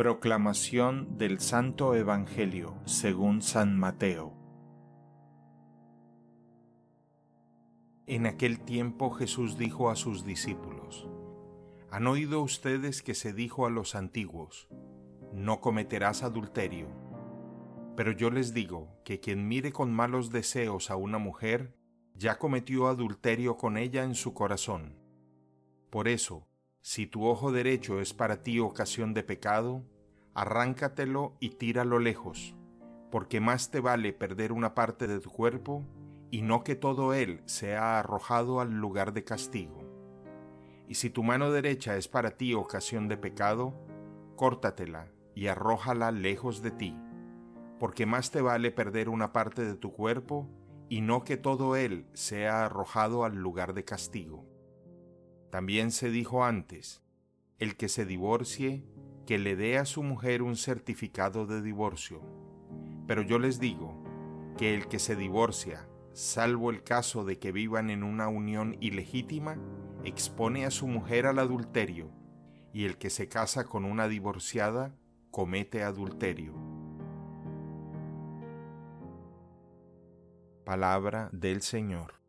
Proclamación del Santo Evangelio según San Mateo. En aquel tiempo Jesús dijo a sus discípulos, Han oído ustedes que se dijo a los antiguos, No cometerás adulterio. Pero yo les digo que quien mire con malos deseos a una mujer, ya cometió adulterio con ella en su corazón. Por eso, si tu ojo derecho es para ti ocasión de pecado, arráncatelo y tíralo lejos, porque más te vale perder una parte de tu cuerpo y no que todo él sea arrojado al lugar de castigo. Y si tu mano derecha es para ti ocasión de pecado, córtatela y arrójala lejos de ti, porque más te vale perder una parte de tu cuerpo y no que todo él sea arrojado al lugar de castigo. También se dijo antes, el que se divorcie, que le dé a su mujer un certificado de divorcio. Pero yo les digo que el que se divorcia, salvo el caso de que vivan en una unión ilegítima, expone a su mujer al adulterio, y el que se casa con una divorciada comete adulterio. Palabra del Señor.